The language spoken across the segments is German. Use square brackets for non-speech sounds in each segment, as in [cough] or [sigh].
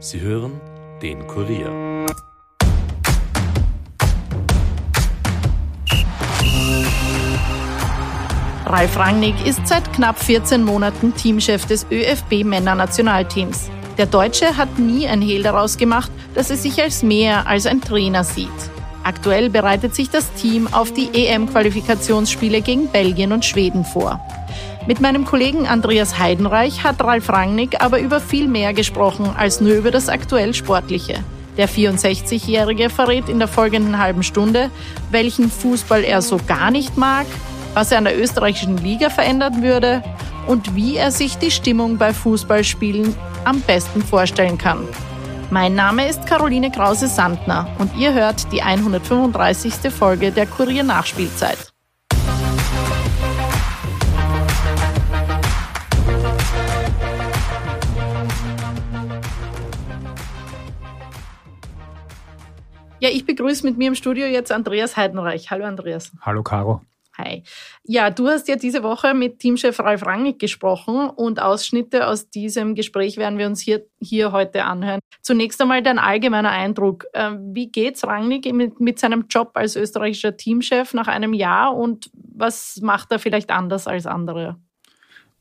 Sie hören den Kurier. Ralf Rangnick ist seit knapp 14 Monaten Teamchef des ÖFB Männernationalteams. Der Deutsche hat nie ein Hehl daraus gemacht, dass er sich als mehr als ein Trainer sieht. Aktuell bereitet sich das Team auf die EM-Qualifikationsspiele gegen Belgien und Schweden vor. Mit meinem Kollegen Andreas Heidenreich hat Ralf Rangnick aber über viel mehr gesprochen als nur über das aktuell Sportliche. Der 64-Jährige verrät in der folgenden halben Stunde, welchen Fußball er so gar nicht mag, was er an der österreichischen Liga verändern würde und wie er sich die Stimmung bei Fußballspielen am besten vorstellen kann. Mein Name ist Caroline Krause-Sandner und ihr hört die 135. Folge der Kurier Ja, ich begrüße mit mir im Studio jetzt Andreas Heidenreich. Hallo Andreas. Hallo Caro. Hi. Ja, du hast ja diese Woche mit Teamchef Ralf Rangnick gesprochen und Ausschnitte aus diesem Gespräch werden wir uns hier, hier heute anhören. Zunächst einmal dein allgemeiner Eindruck. Ähm, wie geht's Rangnick mit, mit seinem Job als österreichischer Teamchef nach einem Jahr und was macht er vielleicht anders als andere?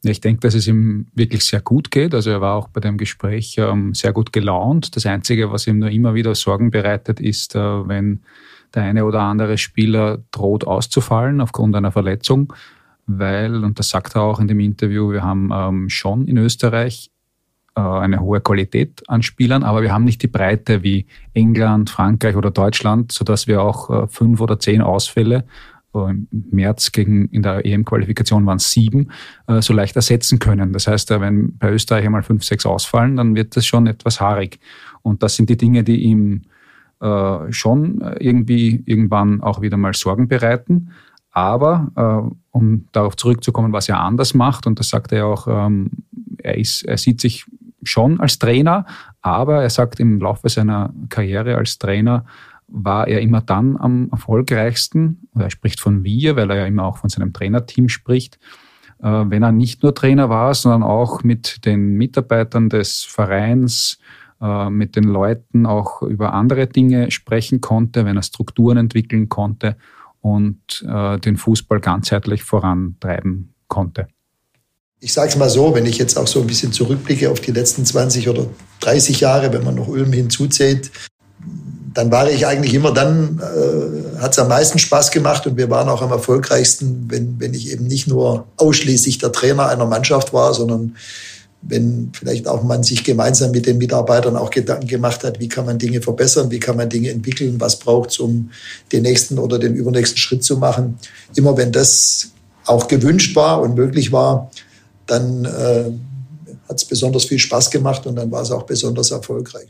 Ich denke, dass es ihm wirklich sehr gut geht. Also er war auch bei dem Gespräch ähm, sehr gut gelaunt. Das Einzige, was ihm nur immer wieder Sorgen bereitet, ist, äh, wenn der eine oder andere Spieler droht auszufallen aufgrund einer Verletzung, weil, und das sagt er auch in dem Interview, wir haben ähm, schon in Österreich äh, eine hohe Qualität an Spielern, aber wir haben nicht die Breite wie England, Frankreich oder Deutschland, sodass wir auch äh, fünf oder zehn Ausfälle im März gegen, in der EM-Qualifikation waren es sieben, äh, so leicht ersetzen können. Das heißt, äh, wenn bei Österreich einmal fünf, sechs ausfallen, dann wird das schon etwas haarig. Und das sind die Dinge, die ihm äh, schon irgendwie irgendwann auch wieder mal Sorgen bereiten. Aber um darauf zurückzukommen, was er anders macht, und das sagt er auch, ähm, er, ist, er sieht sich schon als Trainer, aber er sagt im Laufe seiner Karriere als Trainer, war er immer dann am erfolgreichsten, er spricht von wir, weil er ja immer auch von seinem Trainerteam spricht, äh, wenn er nicht nur Trainer war, sondern auch mit den Mitarbeitern des Vereins, äh, mit den Leuten auch über andere Dinge sprechen konnte, wenn er Strukturen entwickeln konnte und äh, den Fußball ganzheitlich vorantreiben konnte. Ich sage es mal so, wenn ich jetzt auch so ein bisschen zurückblicke auf die letzten 20 oder 30 Jahre, wenn man noch Ulm hinzuzählt, dann war ich eigentlich immer dann, äh, hat es am meisten Spaß gemacht und wir waren auch am erfolgreichsten, wenn, wenn ich eben nicht nur ausschließlich der Trainer einer Mannschaft war, sondern wenn vielleicht auch man sich gemeinsam mit den Mitarbeitern auch Gedanken gemacht hat, wie kann man Dinge verbessern, wie kann man Dinge entwickeln, was braucht es, um den nächsten oder den übernächsten Schritt zu machen. Immer wenn das auch gewünscht war und möglich war, dann äh, hat es besonders viel Spaß gemacht und dann war es auch besonders erfolgreich.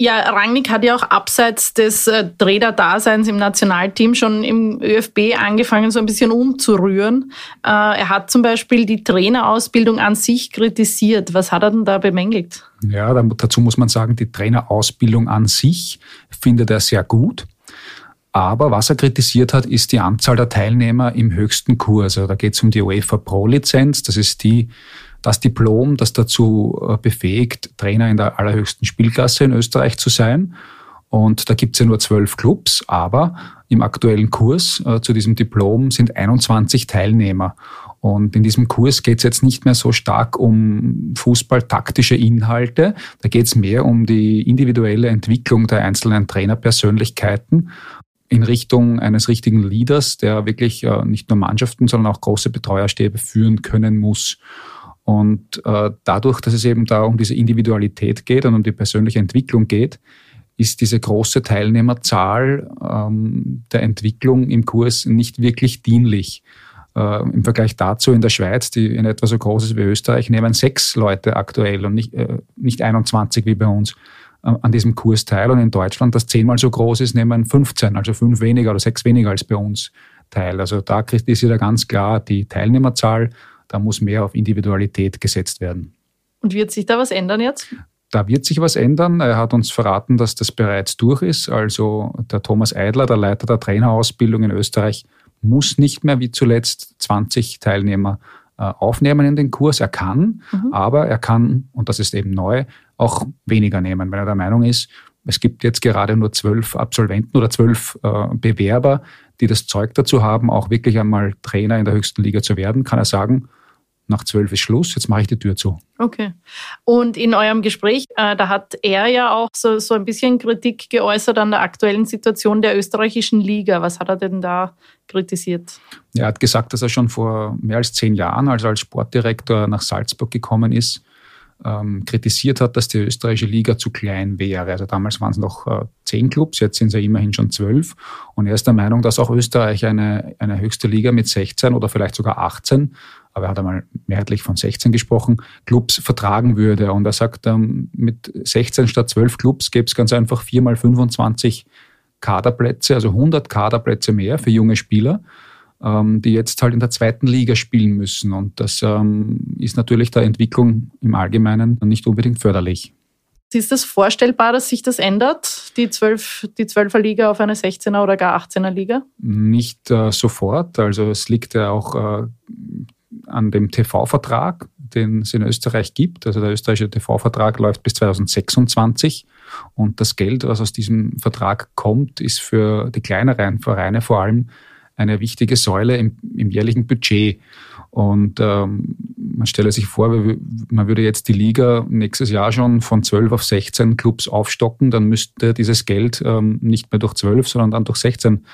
Ja, Rangnick hat ja auch abseits des äh, Trainer-Daseins im Nationalteam schon im ÖFB angefangen, so ein bisschen umzurühren. Äh, er hat zum Beispiel die Trainerausbildung an sich kritisiert. Was hat er denn da bemängelt? Ja, dazu muss man sagen, die Trainerausbildung an sich findet er sehr gut. Aber was er kritisiert hat, ist die Anzahl der Teilnehmer im höchsten Kurs. Also da geht es um die UEFA Pro-Lizenz. Das ist die das Diplom, das dazu äh, befähigt, Trainer in der allerhöchsten Spielklasse in Österreich zu sein. Und da gibt es ja nur zwölf Clubs, aber im aktuellen Kurs äh, zu diesem Diplom sind 21 Teilnehmer. Und in diesem Kurs geht es jetzt nicht mehr so stark um fußballtaktische Inhalte, da geht es mehr um die individuelle Entwicklung der einzelnen Trainerpersönlichkeiten in Richtung eines richtigen Leaders, der wirklich äh, nicht nur Mannschaften, sondern auch große Betreuerstäbe führen können muss. Und äh, dadurch, dass es eben da um diese Individualität geht und um die persönliche Entwicklung geht, ist diese große Teilnehmerzahl ähm, der Entwicklung im Kurs nicht wirklich dienlich. Äh, Im Vergleich dazu in der Schweiz, die in etwa so groß ist wie Österreich, nehmen sechs Leute aktuell und nicht, äh, nicht 21 wie bei uns äh, an diesem Kurs teil. Und in Deutschland, das zehnmal so groß ist, nehmen 15, also fünf weniger oder sechs weniger als bei uns teil. Also da kritisiert er ganz klar die Teilnehmerzahl da muss mehr auf Individualität gesetzt werden. Und wird sich da was ändern jetzt? Da wird sich was ändern. Er hat uns verraten, dass das bereits durch ist. Also der Thomas Eidler, der Leiter der Trainerausbildung in Österreich, muss nicht mehr wie zuletzt 20 Teilnehmer äh, aufnehmen in den Kurs. Er kann, mhm. aber er kann, und das ist eben neu, auch weniger nehmen, wenn er der Meinung ist, es gibt jetzt gerade nur zwölf Absolventen oder zwölf äh, Bewerber, die das Zeug dazu haben, auch wirklich einmal Trainer in der höchsten Liga zu werden, kann er sagen, nach zwölf ist Schluss, jetzt mache ich die Tür zu. Okay. Und in eurem Gespräch, äh, da hat er ja auch so, so ein bisschen Kritik geäußert an der aktuellen Situation der österreichischen Liga. Was hat er denn da kritisiert? Er hat gesagt, dass er schon vor mehr als zehn Jahren, also als Sportdirektor nach Salzburg gekommen ist, ähm, kritisiert hat, dass die österreichische Liga zu klein wäre. Also damals waren es noch äh, zehn Clubs, jetzt sind es ja immerhin schon zwölf. Und er ist der Meinung, dass auch Österreich eine, eine höchste Liga mit 16 oder vielleicht sogar 18 aber er hat einmal mehrheitlich von 16 gesprochen, Clubs vertragen würde. Und er sagt, ähm, mit 16 statt 12 Clubs gäbe es ganz einfach 4 mal 25 Kaderplätze, also 100 Kaderplätze mehr für junge Spieler, ähm, die jetzt halt in der zweiten Liga spielen müssen. Und das ähm, ist natürlich der Entwicklung im Allgemeinen nicht unbedingt förderlich. Ist es vorstellbar, dass sich das ändert, die, 12, die 12er Liga auf eine 16er oder gar 18er Liga? Nicht äh, sofort. Also es liegt ja auch äh, an dem TV-Vertrag, den es in Österreich gibt. Also der österreichische TV-Vertrag läuft bis 2026 und das Geld, was aus diesem Vertrag kommt, ist für die kleineren Vereine vor allem eine wichtige Säule im, im jährlichen Budget. Und ähm, man stelle sich vor, man würde jetzt die Liga nächstes Jahr schon von 12 auf 16 Clubs aufstocken, dann müsste dieses Geld ähm, nicht mehr durch 12, sondern dann durch 16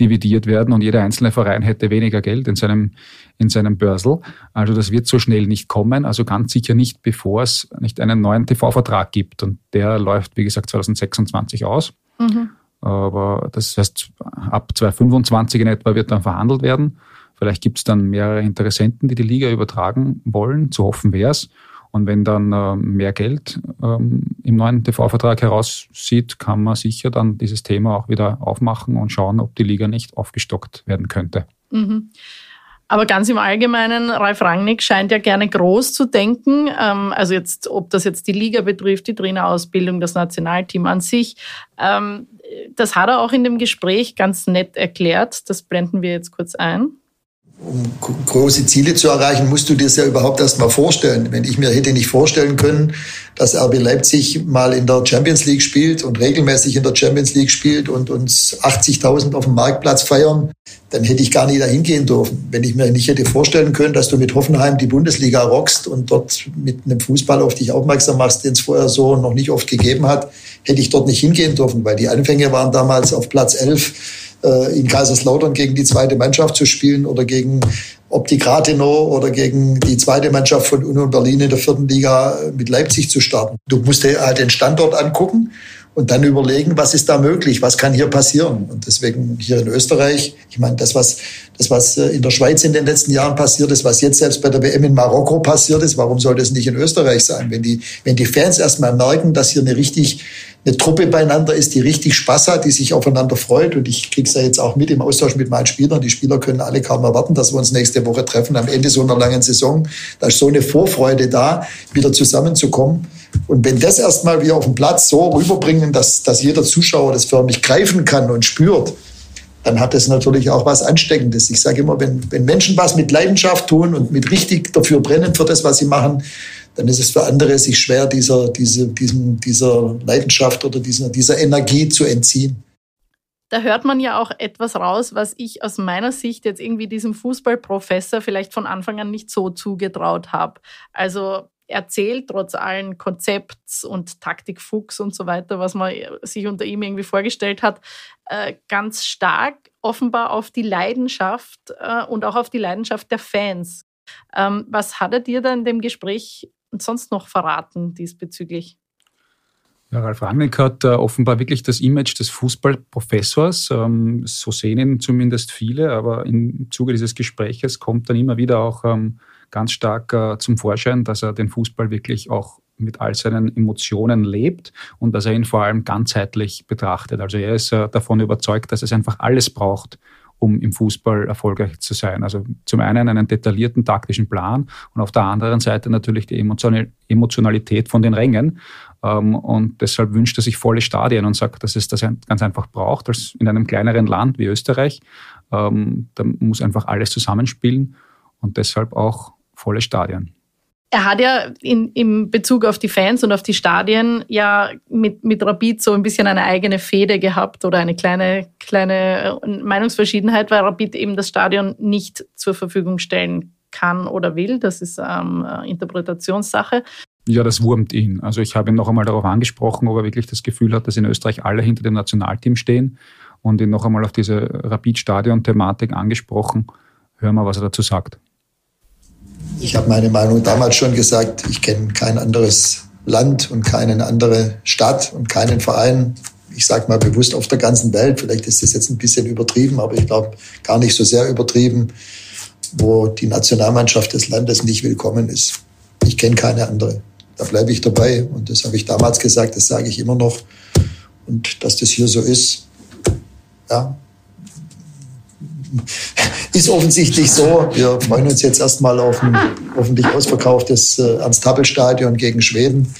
dividiert werden und jeder einzelne Verein hätte weniger Geld in seinem, in seinem Börsel. Also das wird so schnell nicht kommen, also ganz sicher nicht, bevor es nicht einen neuen TV-Vertrag gibt. Und der läuft, wie gesagt, 2026 aus. Mhm. Aber das heißt, ab 2025 in etwa wird dann verhandelt werden. Vielleicht gibt es dann mehrere Interessenten, die die Liga übertragen wollen. Zu hoffen wäre es. Und wenn dann äh, mehr Geld ähm, im neuen TV-Vertrag heraussieht, kann man sicher dann dieses Thema auch wieder aufmachen und schauen, ob die Liga nicht aufgestockt werden könnte. Mhm. Aber ganz im Allgemeinen, Ralf Rangnick scheint ja gerne groß zu denken. Ähm, also jetzt, ob das jetzt die Liga betrifft, die Trainerausbildung, das Nationalteam an sich. Ähm, das hat er auch in dem Gespräch ganz nett erklärt. Das blenden wir jetzt kurz ein um große Ziele zu erreichen, musst du dir das ja überhaupt erst mal vorstellen. Wenn ich mir hätte nicht vorstellen können, dass RB Leipzig mal in der Champions League spielt und regelmäßig in der Champions League spielt und uns 80.000 auf dem Marktplatz feiern, dann hätte ich gar nicht dahin gehen dürfen. Wenn ich mir nicht hätte vorstellen können, dass du mit Hoffenheim die Bundesliga rockst und dort mit einem Fußball auf dich aufmerksam machst, den es vorher so noch nicht oft gegeben hat, hätte ich dort nicht hingehen dürfen, weil die Anfänge waren damals auf Platz 11 äh, in Kaiserslautern gegen die zweite Mannschaft zu spielen oder gegen Optik Rathenow oder gegen die zweite Mannschaft von Union Berlin in der vierten Liga mit Leipzig zu starten. Du musst dir halt den Standort angucken und dann überlegen, was ist da möglich, was kann hier passieren. Und deswegen hier in Österreich, ich meine, das, was, das, was äh, in der Schweiz in den letzten Jahren passiert ist, was jetzt selbst bei der WM in Marokko passiert ist, warum soll das nicht in Österreich sein? Wenn die, wenn die Fans erstmal merken, dass hier eine richtig eine Truppe beieinander ist, die richtig Spaß hat, die sich aufeinander freut. Und ich kriege es ja jetzt auch mit im Austausch mit meinen Spielern. Die Spieler können alle kaum erwarten, dass wir uns nächste Woche treffen am Ende so einer langen Saison. Da ist so eine Vorfreude da, wieder zusammenzukommen. Und wenn das erstmal wir auf dem Platz so rüberbringen, dass, dass jeder Zuschauer das förmlich greifen kann und spürt, dann hat das natürlich auch was Ansteckendes. Ich sage immer, wenn, wenn Menschen was mit Leidenschaft tun und mit richtig dafür brennen für das, was sie machen, dann ist es für andere sich schwer, dieser, diese, diesem, dieser Leidenschaft oder dieser, dieser Energie zu entziehen. Da hört man ja auch etwas raus, was ich aus meiner Sicht jetzt irgendwie diesem Fußballprofessor vielleicht von Anfang an nicht so zugetraut habe. Also erzählt trotz allen Konzepts und Taktikfuchs und so weiter, was man sich unter ihm irgendwie vorgestellt hat, äh, ganz stark offenbar auf die Leidenschaft äh, und auch auf die Leidenschaft der Fans. Ähm, was hat er dir da in dem Gespräch sonst noch verraten diesbezüglich? Ja, Ralf Rangnick hat äh, offenbar wirklich das Image des Fußballprofessors. Ähm, so sehen ihn zumindest viele, aber im Zuge dieses Gespräches kommt dann immer wieder auch ähm, ganz stark äh, zum Vorschein, dass er den Fußball wirklich auch mit all seinen Emotionen lebt und dass er ihn vor allem ganzheitlich betrachtet. Also er ist äh, davon überzeugt, dass es einfach alles braucht, um im Fußball erfolgreich zu sein. Also zum einen einen detaillierten taktischen Plan und auf der anderen Seite natürlich die Emotionalität von den Rängen. Ähm, und deshalb wünscht er sich volle Stadien und sagt, dass es das ganz einfach braucht, als in einem kleineren Land wie Österreich. Ähm, da muss einfach alles zusammenspielen und deshalb auch volle Stadien. Er hat ja in, in Bezug auf die Fans und auf die Stadien ja mit, mit Rapid so ein bisschen eine eigene Fehde gehabt oder eine kleine, kleine äh, Meinungsverschiedenheit, weil Rapid eben das Stadion nicht zur Verfügung stellen kann oder will. Das ist ähm, Interpretationssache. Ja, das wurmt ihn. Also ich habe ihn noch einmal darauf angesprochen, ob er wirklich das Gefühl hat, dass in Österreich alle hinter dem Nationalteam stehen und ihn noch einmal auf diese Rapid-Stadion-Thematik angesprochen. Hören wir, was er dazu sagt. Ich habe meine Meinung damals schon gesagt. Ich kenne kein anderes Land und keine andere Stadt und keinen Verein. Ich sage mal bewusst auf der ganzen Welt. Vielleicht ist das jetzt ein bisschen übertrieben, aber ich glaube gar nicht so sehr übertrieben, wo die Nationalmannschaft des Landes nicht willkommen ist. Ich kenne keine andere. Da bleibe ich dabei. Und das habe ich damals gesagt, das sage ich immer noch. Und dass das hier so ist, ja, ist offensichtlich so. Wir freuen uns jetzt erstmal auf ein hoffentlich ausverkauftes äh, Ernst-Happel-Stadion gegen Schweden.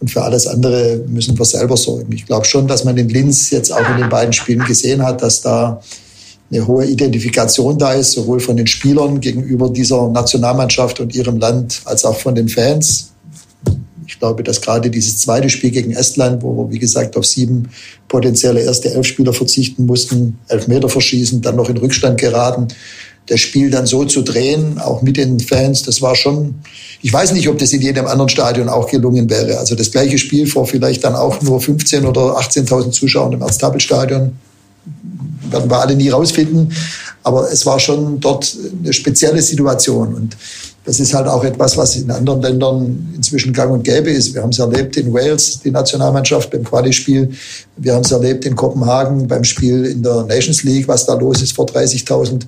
Und für alles andere müssen wir selber sorgen. Ich glaube schon, dass man in Linz jetzt auch in den beiden Spielen gesehen hat, dass da eine hohe Identifikation da ist, sowohl von den Spielern gegenüber dieser Nationalmannschaft und ihrem Land als auch von den Fans. Ich glaube, dass gerade dieses zweite Spiel gegen Estland, wo wir, wie gesagt, auf sieben potenzielle erste Elfspieler verzichten mussten, elf Meter verschießen, dann noch in Rückstand geraten, das Spiel dann so zu drehen, auch mit den Fans, das war schon, ich weiß nicht, ob das in jedem anderen Stadion auch gelungen wäre. Also das gleiche Spiel vor vielleicht dann auch nur 15 oder 18.000 Zuschauern im Erztabelstadion werden wir alle nie rausfinden. Aber es war schon dort eine spezielle Situation. Und das ist halt auch etwas, was in anderen Ländern inzwischen gang und gäbe ist. Wir haben es erlebt in Wales, die Nationalmannschaft beim Quali-Spiel. Wir haben es erlebt in Kopenhagen beim Spiel in der Nations League, was da los ist vor 30.000.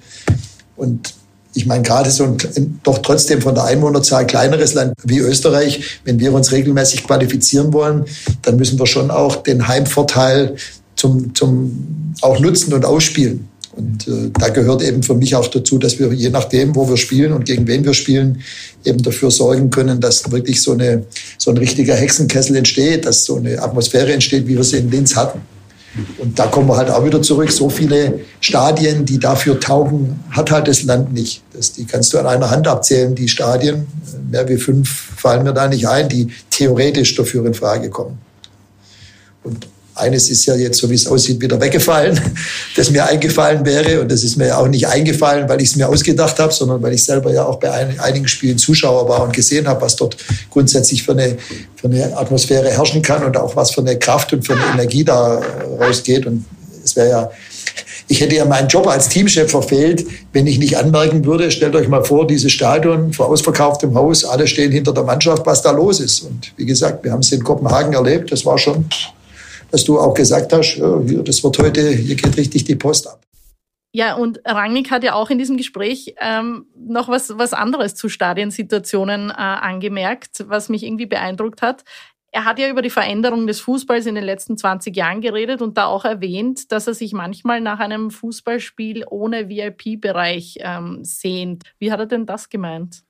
Und ich meine, gerade so ein doch trotzdem von der Einwohnerzahl kleineres Land wie Österreich, wenn wir uns regelmäßig qualifizieren wollen, dann müssen wir schon auch den Heimvorteil zum, zum auch nutzen und ausspielen. Und äh, da gehört eben für mich auch dazu, dass wir je nachdem, wo wir spielen und gegen wen wir spielen, eben dafür sorgen können, dass wirklich so, eine, so ein richtiger Hexenkessel entsteht, dass so eine Atmosphäre entsteht, wie wir sie in Linz hatten. Und da kommen wir halt auch wieder zurück. So viele Stadien, die dafür taugen, hat halt das Land nicht. Das, die kannst du an einer Hand abzählen, die Stadien. Mehr wie fünf fallen mir da nicht ein, die theoretisch dafür in Frage kommen. Und eines ist ja jetzt, so wie es aussieht, wieder weggefallen, [laughs] das mir eingefallen wäre. Und das ist mir ja auch nicht eingefallen, weil ich es mir ausgedacht habe, sondern weil ich selber ja auch bei einigen Spielen Zuschauer war und gesehen habe, was dort grundsätzlich für eine, für eine Atmosphäre herrschen kann und auch was für eine Kraft und für eine Energie da rausgeht. Und es wäre ja [laughs] ich hätte ja meinen Job als Teamchef verfehlt, wenn ich nicht anmerken würde, stellt euch mal vor, dieses Stadion vor ausverkauftem Haus, alle stehen hinter der Mannschaft, was da los ist. Und wie gesagt, wir haben es in Kopenhagen erlebt, das war schon dass du auch gesagt hast, ja, hier, das wird heute, hier geht richtig die Post ab. Ja, und Rangnick hat ja auch in diesem Gespräch ähm, noch was, was anderes zu Stadiensituationen äh, angemerkt, was mich irgendwie beeindruckt hat. Er hat ja über die Veränderung des Fußballs in den letzten 20 Jahren geredet und da auch erwähnt, dass er sich manchmal nach einem Fußballspiel ohne VIP-Bereich ähm, sehnt. Wie hat er denn das gemeint?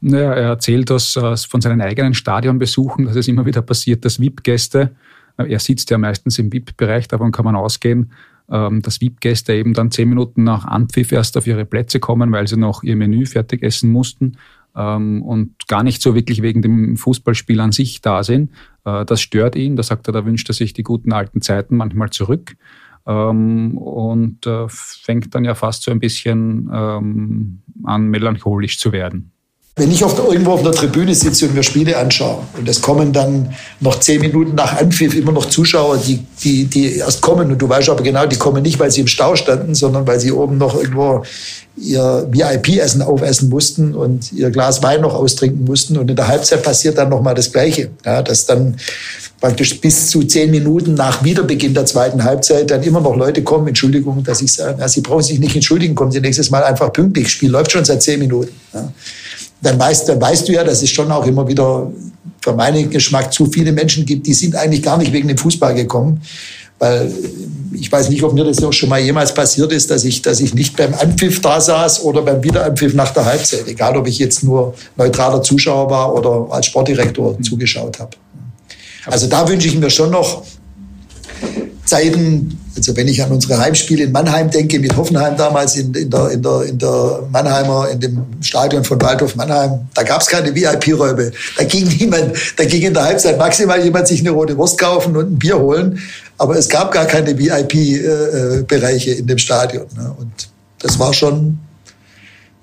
Naja, er erzählt das äh, von seinen eigenen Stadionbesuchen, dass es immer wieder passiert, dass VIP-Gäste er sitzt ja meistens im VIP-Bereich, davon kann man ausgehen, ähm, dass VIP-Gäste eben dann zehn Minuten nach Anpfiff erst auf ihre Plätze kommen, weil sie noch ihr Menü fertig essen mussten ähm, und gar nicht so wirklich wegen dem Fußballspiel an sich da sind. Äh, das stört ihn. Da sagt er, da wünscht er sich die guten alten Zeiten manchmal zurück. Ähm, und äh, fängt dann ja fast so ein bisschen an, melancholisch zu werden. Wenn ich auf irgendwo auf einer Tribüne sitze und mir Spiele anschaue und es kommen dann noch zehn Minuten nach Anpfiff immer noch Zuschauer, die, die, die erst kommen und du weißt aber genau, die kommen nicht, weil sie im Stau standen, sondern weil sie oben noch irgendwo ihr VIP-Essen aufessen mussten und ihr Glas Wein noch austrinken mussten und in der Halbzeit passiert dann nochmal das Gleiche, ja, dass dann praktisch bis zu zehn Minuten nach Wiederbeginn der zweiten Halbzeit dann immer noch Leute kommen, Entschuldigung, dass ich sage, ja, Sie brauchen sich nicht entschuldigen, kommen Sie nächstes Mal einfach pünktlich, Spiel läuft schon seit zehn Minuten. Ja dann weißt, dann weißt du ja, dass es schon auch immer wieder für meinen Geschmack zu viele Menschen gibt, die sind eigentlich gar nicht wegen dem Fußball gekommen. Weil ich weiß nicht, ob mir das auch schon mal jemals passiert ist, dass ich, dass ich nicht beim Anpfiff da saß oder beim Wiederanpfiff nach der Halbzeit. Egal, ob ich jetzt nur neutraler Zuschauer war oder als Sportdirektor zugeschaut habe. Also da wünsche ich mir schon noch Zeiten, also wenn ich an unsere Heimspiele in Mannheim denke, mit Hoffenheim damals in, in, der, in, der, in der Mannheimer, in dem Stadion von Waldhof Mannheim, da gab es keine VIP-Räume. Da ging niemand, da ging in der Halbzeit maximal jemand sich eine rote Wurst kaufen und ein Bier holen. Aber es gab gar keine VIP-Bereiche in dem Stadion. Ne? Und das war schon,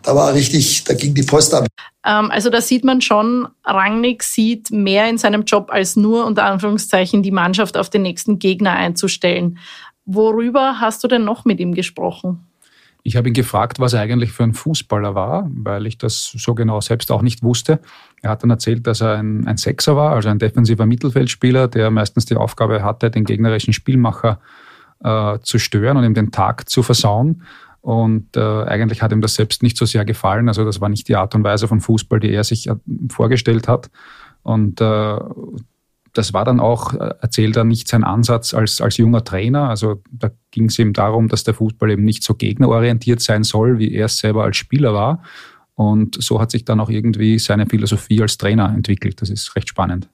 da war richtig, da ging die Post ab. Ähm, also da sieht man schon, Rangnick sieht mehr in seinem Job als nur unter Anführungszeichen die Mannschaft auf den nächsten Gegner einzustellen. Worüber hast du denn noch mit ihm gesprochen? Ich habe ihn gefragt, was er eigentlich für ein Fußballer war, weil ich das so genau selbst auch nicht wusste. Er hat dann erzählt, dass er ein, ein Sechser war, also ein defensiver Mittelfeldspieler, der meistens die Aufgabe hatte, den gegnerischen Spielmacher äh, zu stören und ihm den Tag zu versauen. Und äh, eigentlich hat ihm das selbst nicht so sehr gefallen. Also das war nicht die Art und Weise von Fußball, die er sich äh, vorgestellt hat. Und äh, das war dann auch, äh, erzählt er, nicht sein Ansatz als, als junger Trainer. Also da ging es ihm darum, dass der Fußball eben nicht so gegnerorientiert sein soll, wie er es selber als Spieler war. Und so hat sich dann auch irgendwie seine Philosophie als Trainer entwickelt. Das ist recht spannend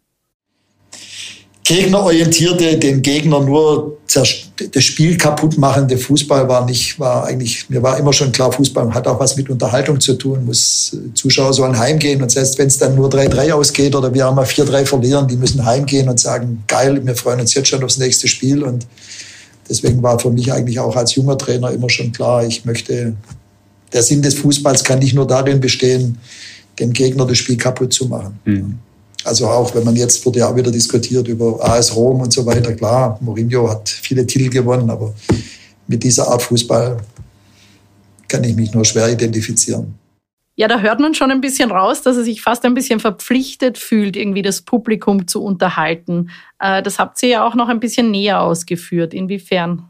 gegnerorientierte, den Gegner nur das Spiel kaputt machende Fußball war nicht, war eigentlich, mir war immer schon klar, Fußball hat auch was mit Unterhaltung zu tun, muss, äh, Zuschauer sollen heimgehen und selbst wenn es dann nur 3-3 ausgeht oder wir einmal 4-3 verlieren, die müssen heimgehen und sagen, geil, wir freuen uns jetzt schon aufs nächste Spiel und deswegen war für mich eigentlich auch als junger Trainer immer schon klar, ich möchte, der Sinn des Fußballs kann nicht nur darin bestehen, dem Gegner das Spiel kaputt zu machen. Mhm. Also auch wenn man jetzt wurde ja auch wieder diskutiert über AS Rom und so weiter. Klar, Mourinho hat viele Titel gewonnen, aber mit dieser Art Fußball kann ich mich nur schwer identifizieren. Ja, da hört man schon ein bisschen raus, dass er sich fast ein bisschen verpflichtet fühlt, irgendwie das Publikum zu unterhalten. Äh, das habt ihr ja auch noch ein bisschen näher ausgeführt. Inwiefern?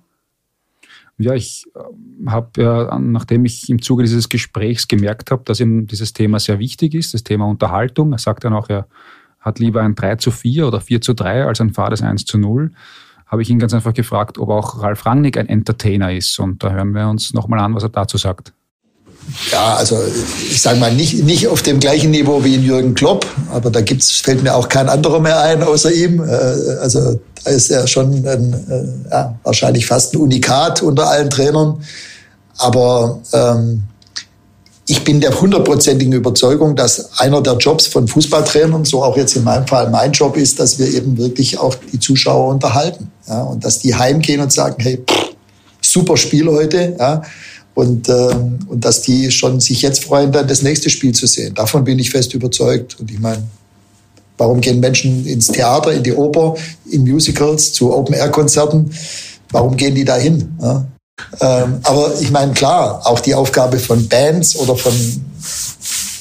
Ja, ich äh, habe ja, nachdem ich im Zuge dieses Gesprächs gemerkt habe, dass ihm dieses Thema sehr wichtig ist, das Thema Unterhaltung. Er sagt dann auch, er hat lieber ein 3 zu 4 oder 4 zu 3 als ein fades 1 zu 0, habe ich ihn ganz einfach gefragt, ob auch Ralf Rangnick ein Entertainer ist. Und da hören wir uns nochmal an, was er dazu sagt. Ja, also ich sage mal, nicht, nicht auf dem gleichen Niveau wie in Jürgen Klopp, aber da gibt's, fällt mir auch kein anderer mehr ein außer ihm. Äh, also da ist er schon ein, äh, ja, wahrscheinlich fast ein Unikat unter allen Trainern. Aber ähm, ich bin der hundertprozentigen Überzeugung, dass einer der Jobs von Fußballtrainern, so auch jetzt in meinem Fall mein Job ist, dass wir eben wirklich auch die Zuschauer unterhalten. Ja, und dass die heimgehen und sagen, hey, pff, super Spiel heute. Ja, und, äh, und dass die schon sich jetzt freuen, dann das nächste Spiel zu sehen. Davon bin ich fest überzeugt. Und ich meine, warum gehen Menschen ins Theater, in die Oper, in Musicals, zu Open-Air-Konzerten? Warum gehen die da hin? Ja? Ähm, aber ich meine, klar, auch die Aufgabe von Bands oder von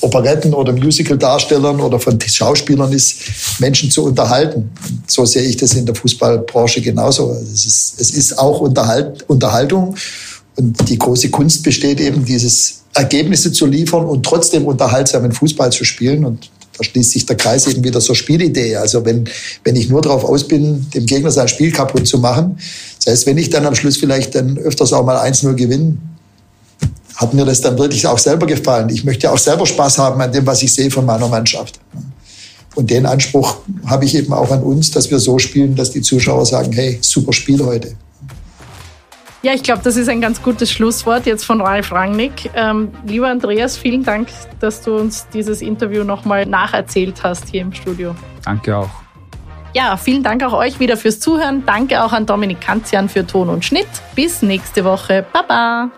Operetten oder Musical-Darstellern oder von Schauspielern ist, Menschen zu unterhalten. So sehe ich das in der Fußballbranche genauso. Es ist, es ist auch Unterhalt, Unterhaltung und die große Kunst besteht eben, dieses Ergebnisse zu liefern und trotzdem unterhaltsamen Fußball zu spielen. Und da schließt sich der Kreis eben wieder zur Spielidee. Also wenn, wenn ich nur darauf aus bin, dem Gegner sein Spiel kaputt zu machen, das heißt, wenn ich dann am Schluss vielleicht dann öfters auch mal 1-0 gewinne, hat mir das dann wirklich auch selber gefallen. Ich möchte auch selber Spaß haben an dem, was ich sehe von meiner Mannschaft. Und den Anspruch habe ich eben auch an uns, dass wir so spielen, dass die Zuschauer sagen, hey, super Spiel heute. Ja, ich glaube, das ist ein ganz gutes Schlusswort jetzt von Ralf Rangnick. Ähm, lieber Andreas, vielen Dank, dass du uns dieses Interview nochmal nacherzählt hast hier im Studio. Danke auch. Ja, vielen Dank auch euch wieder fürs Zuhören. Danke auch an Dominik Kanzian für Ton und Schnitt. Bis nächste Woche. Baba.